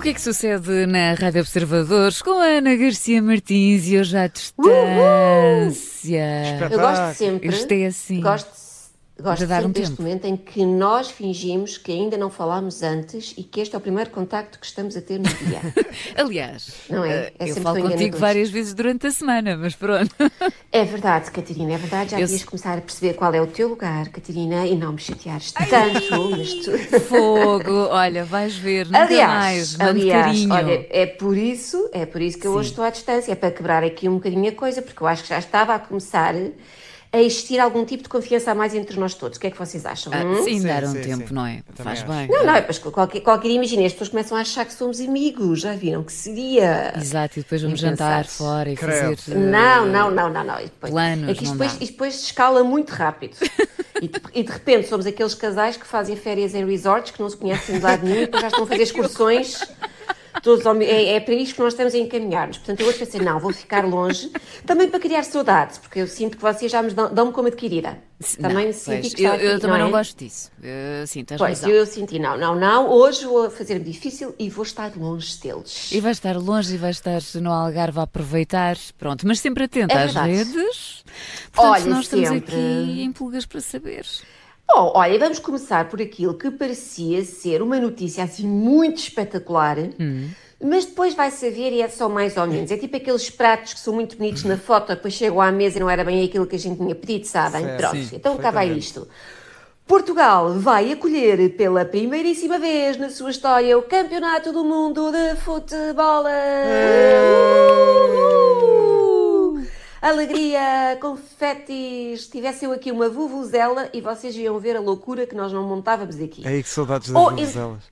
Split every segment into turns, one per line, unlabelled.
O que é que sucede na Rádio Observadores com a Ana Garcia Martins e hoje à distância?
Eu gosto sempre.
Isto é assim.
Gosto Gosto
de dar um
deste
tempo.
momento em que nós fingimos que ainda não falámos antes e que este é o primeiro contacto que estamos a ter no dia.
Aliás,
Não é?
eh,
É
eu falo contigo várias vezes durante a semana, mas pronto.
É verdade, Catarina, é verdade. Já
Eu
devias começar a perceber qual é o teu lugar, Catarina, e não me chateares tanto. Mas tu...
Fogo, olha, vais ver, nunca mais,
Aliás,
mando
aliás
carinho.
olha, é por isso, é por isso que eu
Sim.
hoje estou à distância, é para quebrar aqui um bocadinho a coisa, porque eu acho que já estava a começar a existir algum tipo de confiança a mais entre nós todos. O que é que vocês acham?
Ah,
hum?
sim, dar um
sim,
tempo,
sim.
não é?
Eu
Faz
acho.
bem.
Não, não, é, pois qualquer, qualquer imagina, as pessoas começam a achar que somos amigos, já viram que seria.
Exato, e depois vamos jantar fora e fazer.
Não, não, não, não, não. E depois,
planos,
é que isto
não
depois, isto depois escala muito rápido. E de, e de repente somos aqueles casais que fazem férias em resorts, que não se conhecem de lado nenhum e depois já estão a fazer excursões. Todos ao é, é para isto que nós estamos a encaminhar-nos. Portanto, eu hoje pensei, não, vou ficar longe, também para criar saudades, porque eu sinto que vocês já me dão- dão-me como adquirida. Também
não, pois,
que
eu, eu
aqui,
também não,
é?
gosto disso. Eh, sim, tens
Pois,
razão.
eu senti, não, não, não, hoje vou fazer-me difícil e vou estar longe deles.
E vais estar longe e vais estar no Algarve a aproveitar. Pronto, mas sempre atenta
É
às redes. Portanto,
Olha,
nós estamos
sempre.
aqui em pulgas para saber.
Bom, olha, vamos começar por aquilo que parecia ser uma notícia assim muito espetacular, mas depois vai saber e é só mais ou menos. É tipo aqueles pratos que são muito bonitos na foto, depois chegam à mesa e não era bem aquilo que a gente tinha pedido, sabem?
Certo,
Pronto,
sim,
então cá vai isto. Portugal vai acolher pela primeiríssima vez na sua história o Campeonato do Mundo de Futebol. Uhul! Alegria, confetis. Tivesse eu aqui uma vuvuzela e vocês iam ver a loucura que nós não montávamos aqui.
Aí que saudades das
Oh,
vuvuzelas.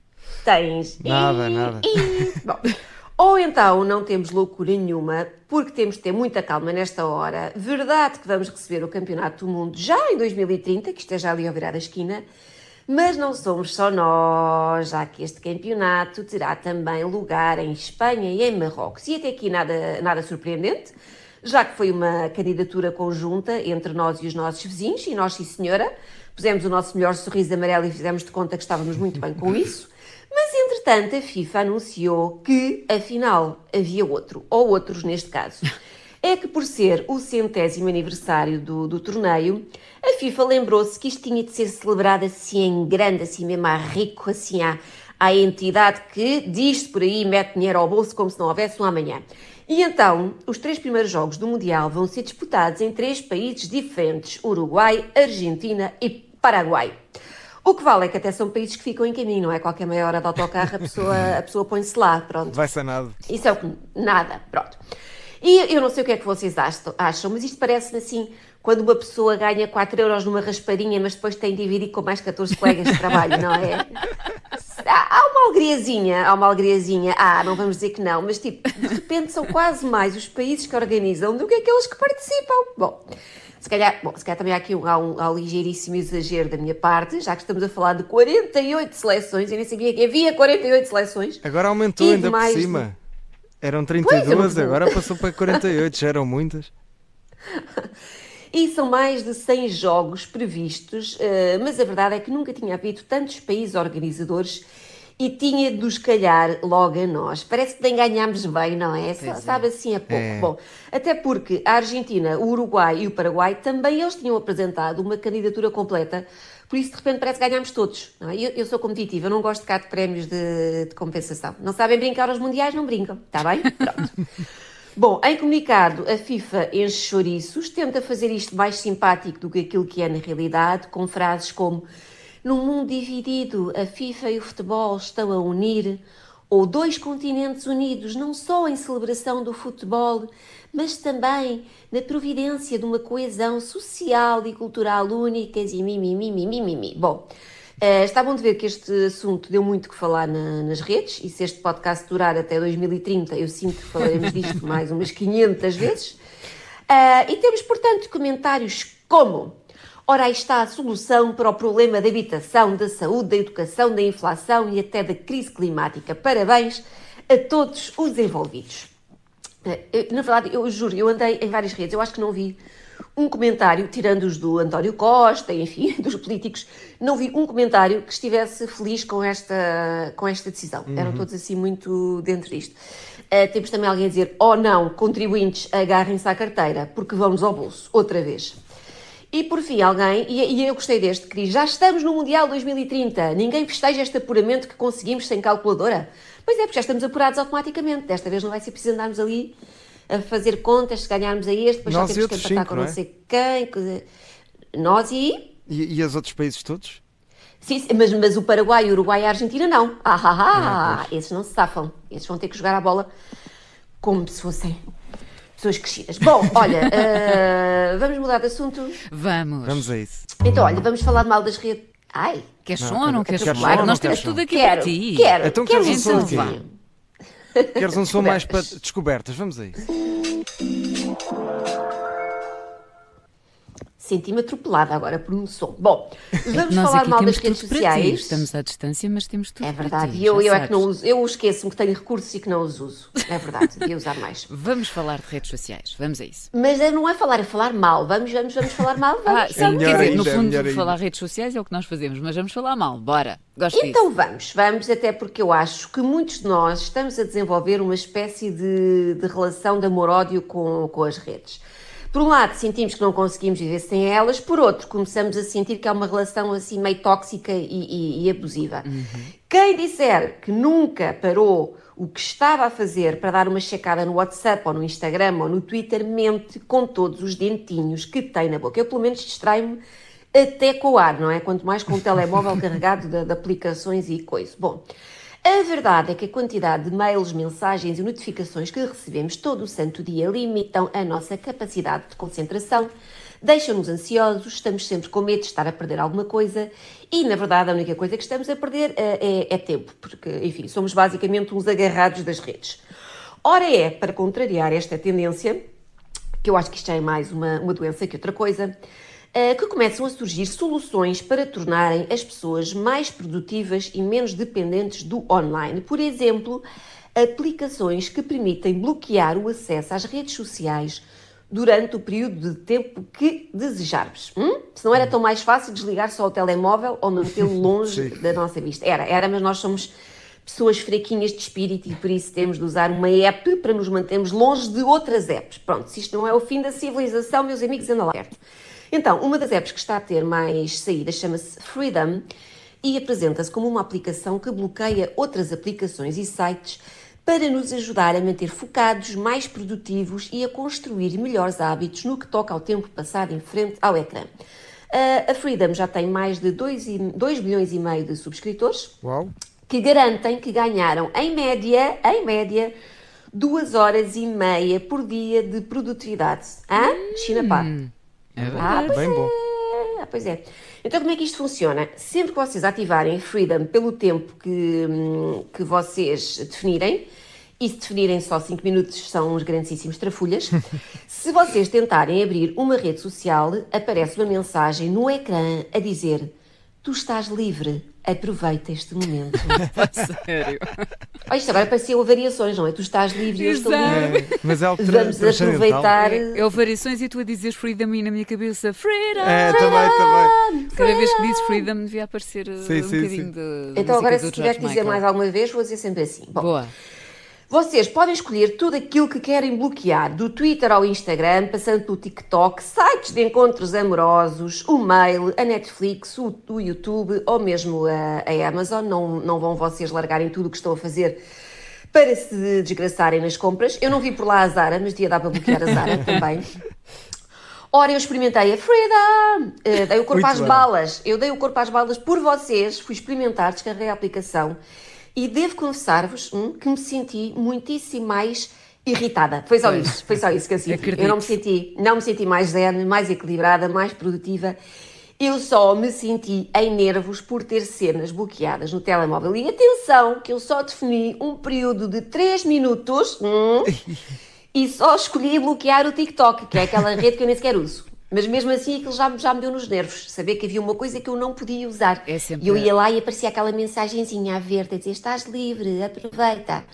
Tens.
Nada,
E-
nada.
e- Bom, ou então não temos loucura nenhuma, porque temos de ter muita calma nesta hora. Verdade que vamos receber o Campeonato do Mundo já em 2030, que esteja ali ao virar a esquina, mas não somos só nós, já que este campeonato terá também lugar em Espanha e em Marrocos. E até aqui nada, nada surpreendente, já que foi uma candidatura conjunta entre nós e os nossos vizinhos, e nós, sim senhora, pusemos o nosso melhor sorriso amarelo e fizemos de conta que estávamos muito bem com isso. Mas, entretanto, a FIFA anunciou que, afinal, havia outro, ou outros neste caso. É que, por ser o centésimo aniversário do, do torneio, a FIFA lembrou-se que isto tinha de ser celebrado assim em grande, assim mesmo a rico, assim à, à entidade que diz por aí, mete dinheiro ao bolso como se não houvesse um amanhã. E então, os três primeiros jogos do Mundial vão ser disputados em três países diferentes: Uruguai, Argentina e Paraguai. O que vale é que até são países que ficam em caminho, não é? Qualquer meia hora de autocarro a pessoa, a pessoa põe-se lá, pronto.
Vai ser nada.
Isso é o que. Nada, pronto. E eu não sei o que é que vocês acham, mas isto parece assim, quando uma pessoa ganha 4 euros numa raspadinha, mas depois tem de dividir com mais 14 colegas de trabalho, não é? Há uma alegriazinha, há uma alegriazinha. Ah, não vamos dizer que não, mas tipo, de repente são quase mais os países que organizam do que aqueles que participam. Bom. Se calhar, bom, se calhar também há aqui um, há um, há um ligeiríssimo exagero da minha parte, já que estamos a falar de 48 seleções, eu nem sabia que havia 48 seleções.
Agora aumentou
E
ainda por
de-
cima. Eram
Pois,
32,
eu não-
agora passou para 48, já eram muitas.
E são mais de 100 jogos previstos, eh, mas a verdade é que nunca tinha havido tantos países organizadores e tinha de nos calhar logo a nós. Parece que nem ganhámos bem, não é? Só- Sabe assim a pouco.
É.
Bom, até porque a Argentina, o Uruguai e o Paraguai também eles tinham apresentado uma candidatura completa, por isso de repente parece que ganhámos todos. não é? Eu, eu sou competitiva, eu não gosto de cá de prémios de, de compensação. Não sabem brincar aos mundiais, não brincam, está bem? Pronto. Bom, em comunicado, a FIFA enche chouriços, tenta fazer isto mais simpático do que aquilo que é na realidade, com frases como num mundo dividido, a FIFA e o futebol estão a unir, ou dois continentes unidos, não só em celebração do futebol, mas também na providência de uma coesão social e cultural únicas e mimimi. Bom, eh, está bom de ver que este assunto deu muito que falar na- nas redes e se este podcast durar até 2030, eu sinto que falaremos disto mais umas 500 vezes. Ah, e temos, portanto, comentários como Ora, aí está a solução para o problema da habitação, da saúde, da educação, da inflação e até da crise climática. Parabéns a todos os envolvidos. Eh, eu, Na verdade, eu juro, eu andei em várias redes, eu acho que não vi um comentário, tirando os do António Costa, enfim, dos políticos, não vi um comentário que estivesse feliz com esta, com esta decisão. Uhum. Eram todos assim muito dentro disto. Uh, temos também alguém a dizer, oh não, contribuintes, agarrem-se à carteira, porque vamos ao bolso, outra vez. E por fim, alguém, e, e eu gostei deste, que diz: Já estamos no Mundial 2030, ninguém festeja este apuramento que conseguimos sem calculadora. Pois é, porque já estamos apurados automaticamente. Desta vez não vai ser preciso andarmos ali a fazer contas, se ganharmos a este, depois Nós já temos que empatar cinco, com não, é? sei quem. Nós e...
e. E os outros países todos?
Sim, mas, mas o Paraguai, o Uruguai e a Argentina não. Ah, ah, ah, ah esses não se safam. Esses vão ter que jogar a bola como se fossem pessoas crescidas. Bom, olha, uh, vamos mudar de assunto?
Vamos.
Vamos a isso.
Então, olha, vamos falar mal das redes. Ai.
Queres som ou não queres som? Nós temos tudo aqui
quero,
para ti.
Quero,
então
quero
queres um som? Queres um som mais para descobertas? Vamos a isso.
Senti-me atropelada agora por um som. Bom, vamos falar mal das redes sociais.
Estamos à distância, mas temos tudo
É verdade. E eu, eu é que não uso. Eu esqueço-me que tenho recursos e que não os uso. É verdade. Devia usar mais.
Vamos falar de redes sociais. Vamos a isso.
Mas não é falar, é falar mal. Vamos, vamos, vamos falar mal. Vamos.
Ah, é quer dizer, no é fundo, é falar redes sociais é o que nós fazemos, mas vamos falar mal. Bora. Gosto
então
disso.
vamos, vamos, até porque eu acho que muitos de nós estamos a desenvolver uma espécie de, de relação de amor-ódio com, com as redes. Por um lado, sentimos que não conseguimos viver sem elas, por outro, começamos a sentir que é uma relação assim meio tóxica e, e, e abusiva. Uhum. Quem disser que nunca parou o que estava a fazer para dar uma checada no WhatsApp ou no Instagram ou no Twitter, mente com todos os dentinhos que tem na boca. Eu, pelo menos, distraio-me até com o ar, não é? Quanto mais com o telemóvel carregado de, de aplicações e coisas. Bom, a verdade é que a quantidade de mails, mensagens e notificações que recebemos todo o santo dia limitam a nossa capacidade de concentração, deixam-nos ansiosos, estamos sempre com medo de estar a perder alguma coisa e, na verdade, a única coisa que estamos a perder é, é, é tempo, porque, enfim, somos basicamente uns agarrados das redes. Ora, é para contrariar esta tendência, que eu acho que isto é mais uma, uma doença que outra coisa, que começam a surgir soluções para tornarem as pessoas mais produtivas e menos dependentes do online. Por exemplo, aplicações que permitem bloquear o acesso às redes sociais durante o período de tempo que desejarmos. Hum? Se não era tão mais fácil desligar só o telemóvel ou mantê-lo longe da nossa vista. Era, era, mas nós somos pessoas fraquinhas de espírito e por isso temos de usar uma app para nos mantermos longe de outras apps. Pronto, se isto não é o fim da civilização, meus amigos, anda lá perto. Então, uma das apps que está a ter mais saídas chama-se Freedom e apresenta-se como uma aplicação que bloqueia outras aplicações e sites para nos ajudar a manter focados, mais produtivos e a construir melhores hábitos no que toca ao tempo passado em frente ao ecrã. A Freedom já tem mais de 2, 2 bilhões e meio de subscritores
Uau.
que garantem que ganharam, em média, em média, duas horas e meia por dia de produtividade. Hã? China pá.
É ah,
pois bem é. bom. Ah, pois é. Então, como é que isto funciona? Sempre que vocês ativarem Freedom pelo tempo que, hum, que vocês definirem, e se definirem só 5 minutos, são uns grandíssimos trafulhas. se vocês tentarem abrir uma rede social, aparece uma mensagem no ecrã a dizer: Tu estás livre, aproveita este momento.
Sério?
Oh, isto agora parecia variações, não é? Tu estás livre e eu estou livre.
É, mas é o
Vamos aproveitar.
É, é variações e tu a dizes freedom e na minha cabeça freedom!
É, também, também.
Cada vez que dizes freedom devia aparecer sim, um sim, bocadinho sim. de.
Então agora, se tiver que dizer mais alguma vez, vou dizer sempre assim.
Bom, Boa.
Vocês podem escolher tudo aquilo que querem bloquear, do Twitter ao Instagram, passando pelo TikTok, sites de encontros amorosos, o mail, a Netflix, o, o YouTube ou mesmo a, a, Amazon. Não, não vão vocês largarem tudo o que estão a fazer para se desgraçarem nas compras. Eu não vi por lá a Zara, mas dia dá para bloquear a Zara também. Ora, eu experimentei a Freedom, uh, dei o corpo Muito às bem. balas. Eu dei o corpo às balas por vocês, fui experimentar, descarreguei a aplicação e devo confessar-vos hum, que me senti muitíssimo mais irritada. Foi só isso, foi só isso que eu senti. Eu não me senti, não me senti mais zen, mais equilibrada, mais produtiva. Eu só me senti em nervos por ter cenas bloqueadas no telemóvel. E atenção, que eu só defini um período de 3 minutos hum, e só escolhi bloquear o TikTok, que é aquela rede que eu nem sequer uso. Mas mesmo assim aquilo já, já me deu nos nervos, saber que havia uma coisa que eu não podia usar.
É sempre...
E eu ia lá e aparecia aquela mensagenzinha a verde, a dizer estás livre, aproveita.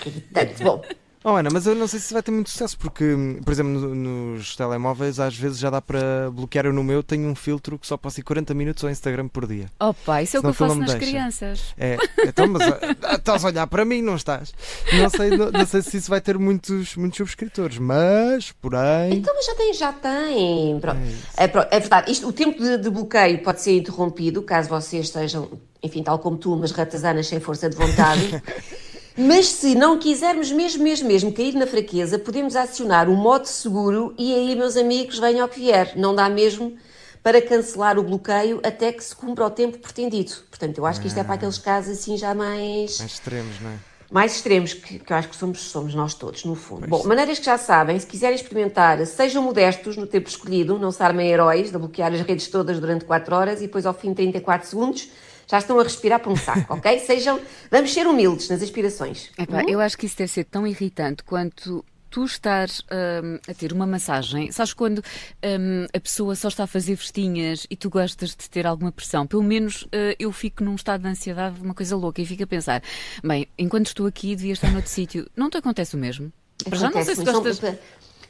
Bom,
Oh, Ana, mas eu não sei se vai ter muito sucesso, porque, por exemplo, no- nos telemóveis às vezes já dá para bloquear. Eu no meu tenho um filtro que só posso ir 40 minutos ao Instagram por dia.
Opa, isso é o que eu faço nas
deixa.
crianças.
É, então, mas ah, estás a olhar para mim, não estás? Não sei, não, não sei se isso vai ter muitos, muitos subscritores, mas, porém.
Então, mas já tem, já tem. Pronto.
É.
É, é verdade, isto, o tempo de, de bloqueio pode ser interrompido caso vocês estejam, enfim, tal como tu, umas ratazanas sem força de vontade. Mas se não quisermos mesmo, mesmo, mesmo cair na fraqueza, podemos acionar o modo seguro e aí, meus amigos, venha ao que vier. Não dá mesmo para cancelar o bloqueio até que se cumpra o tempo pretendido. Portanto, eu acho que isto é para aqueles casos assim já mais
Mais extremos, não é?
mais extremos, que, que eu acho que somos, somos nós todos, no fundo. Bom, maneiras que já sabem, se quiserem experimentar, sejam modestos no tempo escolhido, não se armem heróis de bloquear as redes todas durante 4 horas e depois ao fim de 34 segundos já estão a respirar por um saco, ok? Sejam, vamos ser humildes nas aspirações.
Epá, Eu acho que isso deve ser tão irritante quanto tu estás hum, a ter uma massagem. Sabes quando hum, a pessoa só está a fazer festinhas e tu gostas de ter alguma pressão? Pelo menos eh, eu fico num estado de ansiedade, uma coisa louca, e fico a pensar: bem, enquanto estou aqui, devia estar noutro sítio. Não te acontece o mesmo? Para já não sei se gostas.
são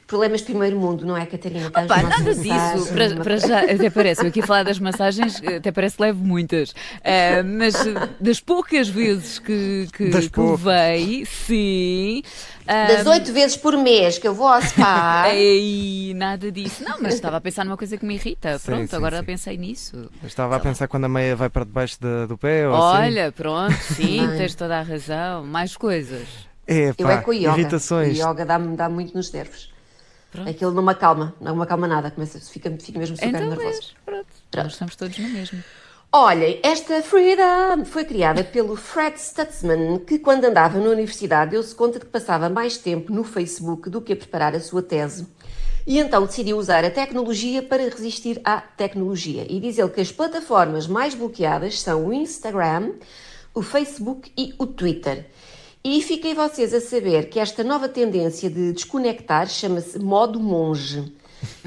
Problemas de primeiro mundo, não é, Catarina? Numa
nada
massagem,
disso. Para, para já, até parece, eu aqui a falar das massagens, até parece que levo muitas. Ah, mas eh, das poucas vezes que, que,
Das
que levei, sim.
Das oito vezes por mês que eu vou ao spa.
Ei, nada disso. Não, mas estava a pensar numa coisa que me irrita.
Sim,
Pronto,
sim,
agora
sim.
pensei nisso.
Eu estava a pensar quando a meia vai para debaixo da- do pé ou assim.
Olha, pronto, sim, tens toda a razão. Mais coisas.
É,
Eu é com o yoga.
irritações.
O yoga dá-me dá muito nos nervos.
Pronto.
Aquilo não me acalma, não me acalma nada, começa, fica, fica mesmo super
Então,
nervoso.
pronto.
Pronto.
Nós estamos todos no mesmo.
Olhem, esta Freedom foi criada pelo Fred Stutzman, que quando andava na universidade deu-se conta de que passava mais tempo no Facebook do que a preparar a sua tese. E então decidiu usar a tecnologia para resistir à tecnologia. E diz ele que as plataformas mais bloqueadas são o Instagram, o Facebook e o Twitter. E fiquem vocês a saber que esta nova tendência de desconectar chama-se modo monge,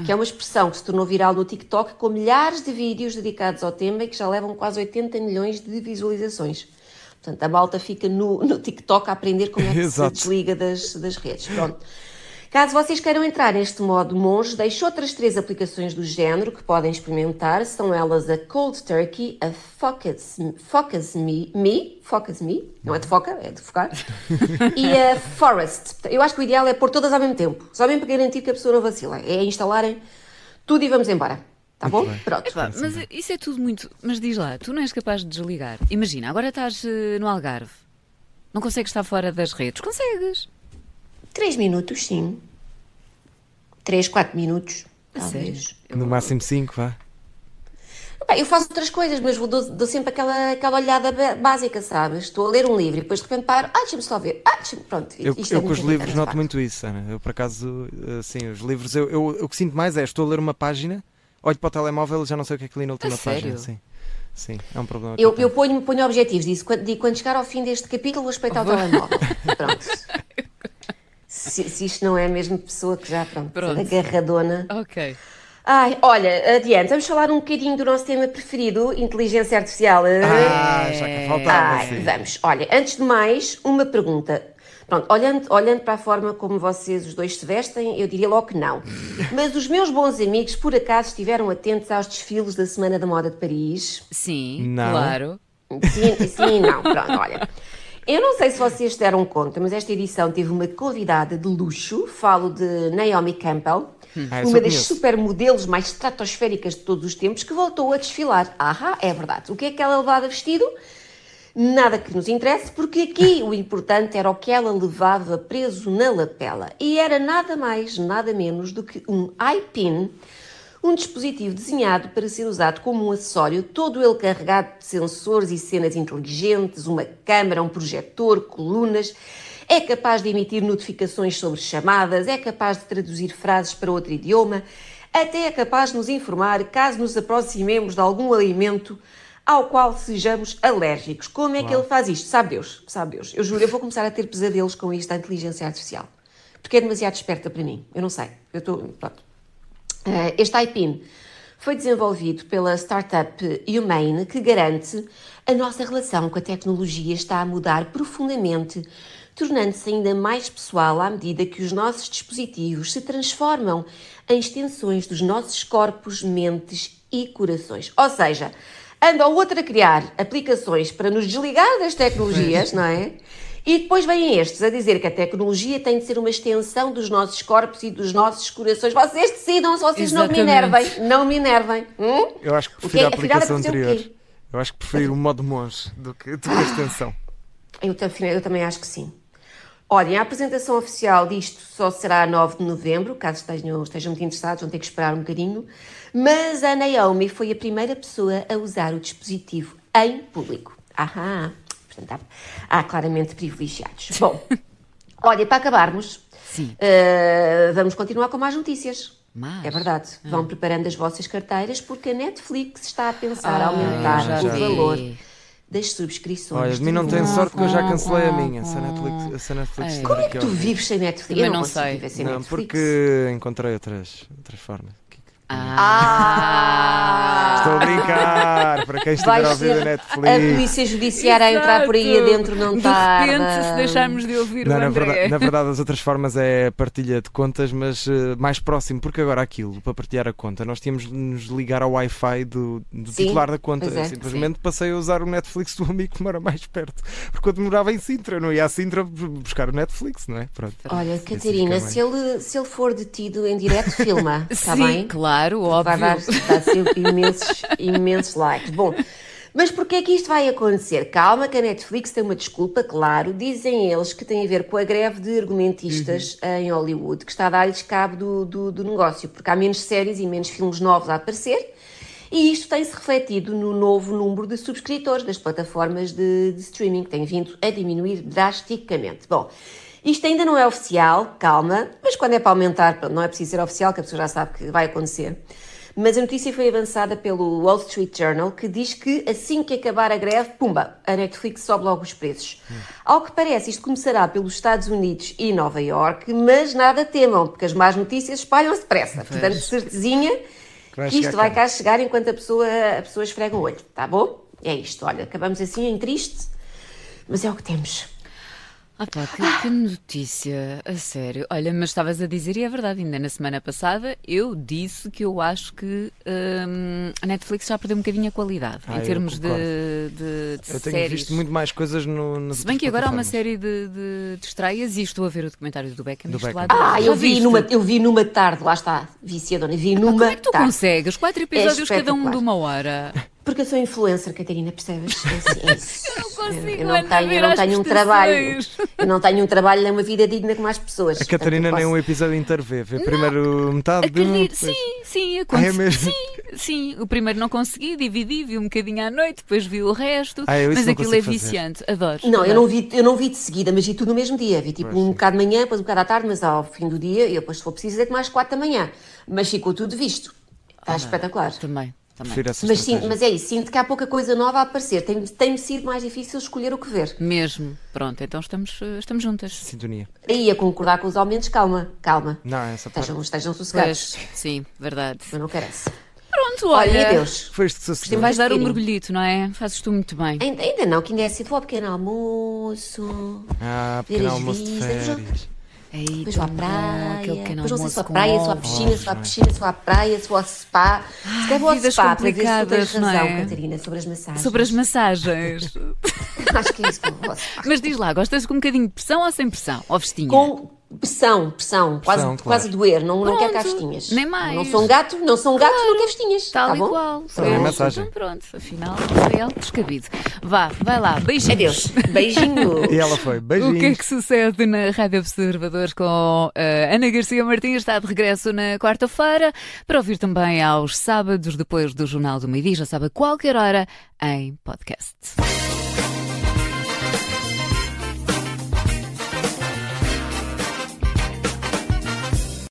que é uma expressão que se tornou viral no TikTok com milhares de vídeos dedicados ao tema e que já levam quase 80 milhões de visualizações. Portanto, a malta fica no, no TikTok a aprender como é que se
Exato.
desliga das, das redes. Pronto. Caso vocês queiram entrar neste modo monge, deixo outras três aplicações do género que podem experimentar. São elas a Cold Turkey, a Focus, Focus Me, Me, Focus Me, não é de foca, é de focar, e a Forest. Eu acho que o ideal é pôr todas ao mesmo tempo, só mesmo para garantir que a pessoa não vacila. É instalarem tudo e vamos embora. Tá bom? Pronto.
Epá, mas isso é tudo muito. Mas diz lá, tu não és capaz de desligar. Imagina, agora estás eh, no Algarve. Não consegues estar fora das redes? Consegues.
Três minutos, sim. Três, quatro minutos.
A
Talvez.
sério?
No máximo 5, vá.
Eu faço outras coisas, mas vou- dou, dou sempre aquela, aquela olhada básica, sabes? Estou a ler um livro e depois de repente paro, ah, deixa-me só ver, ah, deixa-me, pronto.
Eu,
isto é
eu com os livros noto muito isso, Ana. Eu, por acaso, assim, os livros, eu, eu- o que sinto mais é, estou a ler uma página, olho para o telemóvel e já não sei o que é que li na última
A
página.
sério?
Sim, sim, é um problema.
Eu, eu ponho, ponho objetivos disso, quando, digo, quando chegar ao fim deste capítulo vou espreitar o telemóvel. Pronto. Se, se isto não é a mesma pessoa que já, pronto,
Pronto.
agarradona.
Ok.
Ai, olha, adiante, vamos falar um bocadinho do nosso tema preferido, inteligência artificial.
Ah, já que faltava,
Ai,
sim.
vamos. Olha, antes de mais, uma pergunta. Pronto, olhando, olhando para a forma como vocês os dois se vestem, eu diria logo que não. Mas os meus bons amigos, por acaso, estiveram atentos aos desfiles da Semana da Moda de Paris?
Sim,
Não.
claro.
Sim, sim, não. Pronto, olha. Eu não sei se vocês deram conta, mas esta edição teve uma convidada de luxo. Falo de Naomi Campbell,
Ah, essa
uma das supermodelos mais estratosféricas de todos os tempos, que voltou a desfilar. Ahá, é verdade. O que é que ela levava vestido? Nada que nos interesse, porque aqui o importante era o que ela levava preso na lapela. E era nada mais, nada menos do que um iPin, um dispositivo desenhado para ser usado como um acessório, todo ele carregado de sensores e cenas inteligentes, uma câmara, um projetor, colunas. É capaz de emitir notificações sobre chamadas, é capaz de traduzir frases para outro idioma, até é capaz de nos informar caso nos aproximemos de algum alimento ao qual sejamos alérgicos. Como é que ele faz isto? Sabe Deus, sabe Deus. Eu juro, eu vou começar a ter pesadelos com isto da inteligência artificial. Porque é demasiado esperta para mim. Eu não sei. Eu estou. Pronto. Eh, Este iPin foi desenvolvido pela startup Humane, que garante a nossa relação com a tecnologia está a mudar profundamente tornando-se ainda mais pessoal à medida que os nossos dispositivos se transformam em extensões dos nossos corpos, mentes e corações. Ou seja, anda o outro a criar aplicações para nos desligar das tecnologias, não é? E depois vêm estes a dizer que a tecnologia tem de ser uma extensão dos nossos corpos e dos nossos corações. Vocês decidam se vocês
Exatamente.
não me enervem. Não me enervem. Hum?
Eu acho que prefiro a aplicação anterior. Eu acho que prefiro o modo monge do que, do que a extensão.
Eu, eu também acho que sim. Olhem, a apresentação oficial disto só será a 9 de novembro, caso estejam, estejam muito interessados, vão ter que esperar um bocadinho. Mas a Naomi foi a primeira pessoa a usar o dispositivo em público. Ahá, portanto, há, há claramente privilegiados. Bom, olha, para acabarmos,
Sim.
eh, vamos continuar com mais notícias.
Mais?
É verdade. Vão preparando as vossas carteiras porque a Netflix está a pensar
Ah,
aumentar
já
o
vi.
valor das subscrições.
Olha, de mim não tem sorte que eu já cancelei a minha. Se a Netflix, se a Netflix
Como é que tu vives sem Netflix?
Também
eu não,
não
consigo
sei.
viver sem
Não,
Netflix.
porque encontrei outras, outras formas.
Ah!
Estou a brincar, para quem estiver a ouvir a
ser a
Netflix.
polícia judiciária a entrar por aí adentro não
De
tarda.
repente, se deixarmos de ouvir
Não,
o
na,
André.
verdade, na verdade, as outras formas é partilha de contas, mas eh, mais próximo, porque agora aquilo, para partilhar a conta, nós tínhamos de nos ligar ao Wi-Fi do, do
Sim,
titular da conta.
é,
Eu simplesmente passei a usar o Netflix do amigo que mora mais perto. Porque eu demorava em Sintra, eu não ia a Sintra buscar o Netflix, não é? Pronto.
Olha,
Assim
Catarina, se ele, se ele for detido em direto, filma. Está
Sim,
bem?
claro,
Vai
óbvio.
dar, vai ser imensos, imensos likes. Bom, mas porquê é que isto vai acontecer? Calma que a Netflix tem uma desculpa, claro. Dizem eles que tem a ver com a greve de argumentistas em Hollywood, que está a dar-lhes cabo do, do, do negócio, porque há menos séries e menos filmes novos a aparecer. E isto tem-se refletido no novo número de subscritores das plataformas de, de streaming, que tem vindo a diminuir drasticamente. Bom, isto ainda não é oficial, calma, mas quando é para aumentar, não é preciso ser oficial, que a pessoa já sabe que vai acontecer. Mas a notícia foi avançada pelo Wall Street Journal, que diz que assim que acabar a greve, pumba, a Netflix sobe logo os preços. Ao que parece, isto começará pelos Estados Unidos e Nova Iorque, mas nada temam, porque as más notícias espalham-se depressa. Portanto, certezinha que isto vai
cá.
cá chegar enquanto a pessoa, a pessoa esfrega o olho, tá bom? É isto, olha, acabamos assim em triste, mas é o que temos.
Ah pá, que, que notícia, a sério. Olha, mas estavas a dizer, e é verdade, ainda na semana passada eu disse que eu acho que hum, a Netflix já perdeu um bocadinho a qualidade
Ah,
em termos de, de, de
Eu tenho
séries.
visto muito mais coisas no, nas
Se bem que agora há uma série de, de, de estreias e estou a ver o documentário do Beckham.
Do Beckham.
lá
Ah, eu vi, numa, eu vi numa tarde, lá está, viciadona, vi numa
Como é que tu
tarde.
consegues? Quatro episódios cada um de uma hora.
Porque eu sou influencer, Catarina, percebes? É assim, é isso.
Eu não consigo
eu não tenho,
ver
eu não
às
tenho um trabalho. Eu não tenho um trabalho nem uma vida digna como as pessoas.
A Catarina
Portanto,
nem um episódio inteiro vê. Vê primeiro metade de um. Depois-
sim, sim,
Ah, é
aconteceu.
mesmo?
sim, sim. O primeiro não consegui, dividi, vi um bocadinho à noite, depois vi o resto.
Ah,
mas aquilo é
consigo fazer.
viciante, adoro.
Não, eu não, vi, eu não vi de seguida, mas vi tudo no mesmo dia. Vi tipo
Pois,
um
sim.
bocado de manhã, depois um bocado à tarde, mas ao fim do dia, eu depois se for preciso, é mais quatro da manhã. Mas ficou tudo visto. Está espetacular.
Também, também.
Mas, sim, mas é isso, sinto que há pouca coisa nova a aparecer. Tem- Tem-me sido mais difícil escolher o que ver.
Mesmo. Pronto, então estamos, eh, estamos juntas.
Sintonia.
Aí a concordar com os aumentos, calma, calma.
Não, essa parte.
Estejam, estejam sossegados.
Pois, sim, verdade.
Eu não carece.
Pronto,
Olha,
olha.
e
isto que sucedeu.
Vais dar um mergulhito, não é? Fazes tu muito bem.
Ainda, ainda não, que ainda é cedo. Vou ao pequeno almoço.
Ah, pequeno
as
almoço de
vistas.
férias.
Aí,
Depois vou à
tão bom,
praia.
pequeno
Depois não sei se vou à
almoço
praia,
com
se vou à
ovos.
piscina, se vou à piscina, se vou à praia, se vou ao spa. Se calhar vou ao
vidas
spa para
complicadas,
tens
não
razão,
é?
Catarina, sobre as massagens.
Sobre as massagens.
Acho que é isso que eu spa.
Mas diz lá, gostas com um bocadinho de pressão ou sem pressão? Ou vestinha?
Com pressão, pressão, quase,
claro.
quase doer, não, não quero
Pronto,
castinhas.
nem mais.
Não sou um gato, não sou um gato, não quero festinhas.
Tal
tá
e
bom?
qual.
Foi a
Pronto,
massagem.
Então pronto, afinal não foi algo descabido. Vá, vai lá, beijinhos.
Adeus. Beijinho.
E ela foi.
O
Beijinhos.
que é que sucede na Rádio Observador com eh, Ana Garcia Martins? Está de regresso na quarta-feira para ouvir também aos sábados, depois do Jornal do Meio-Dia, já sabe a qualquer hora, em podcast.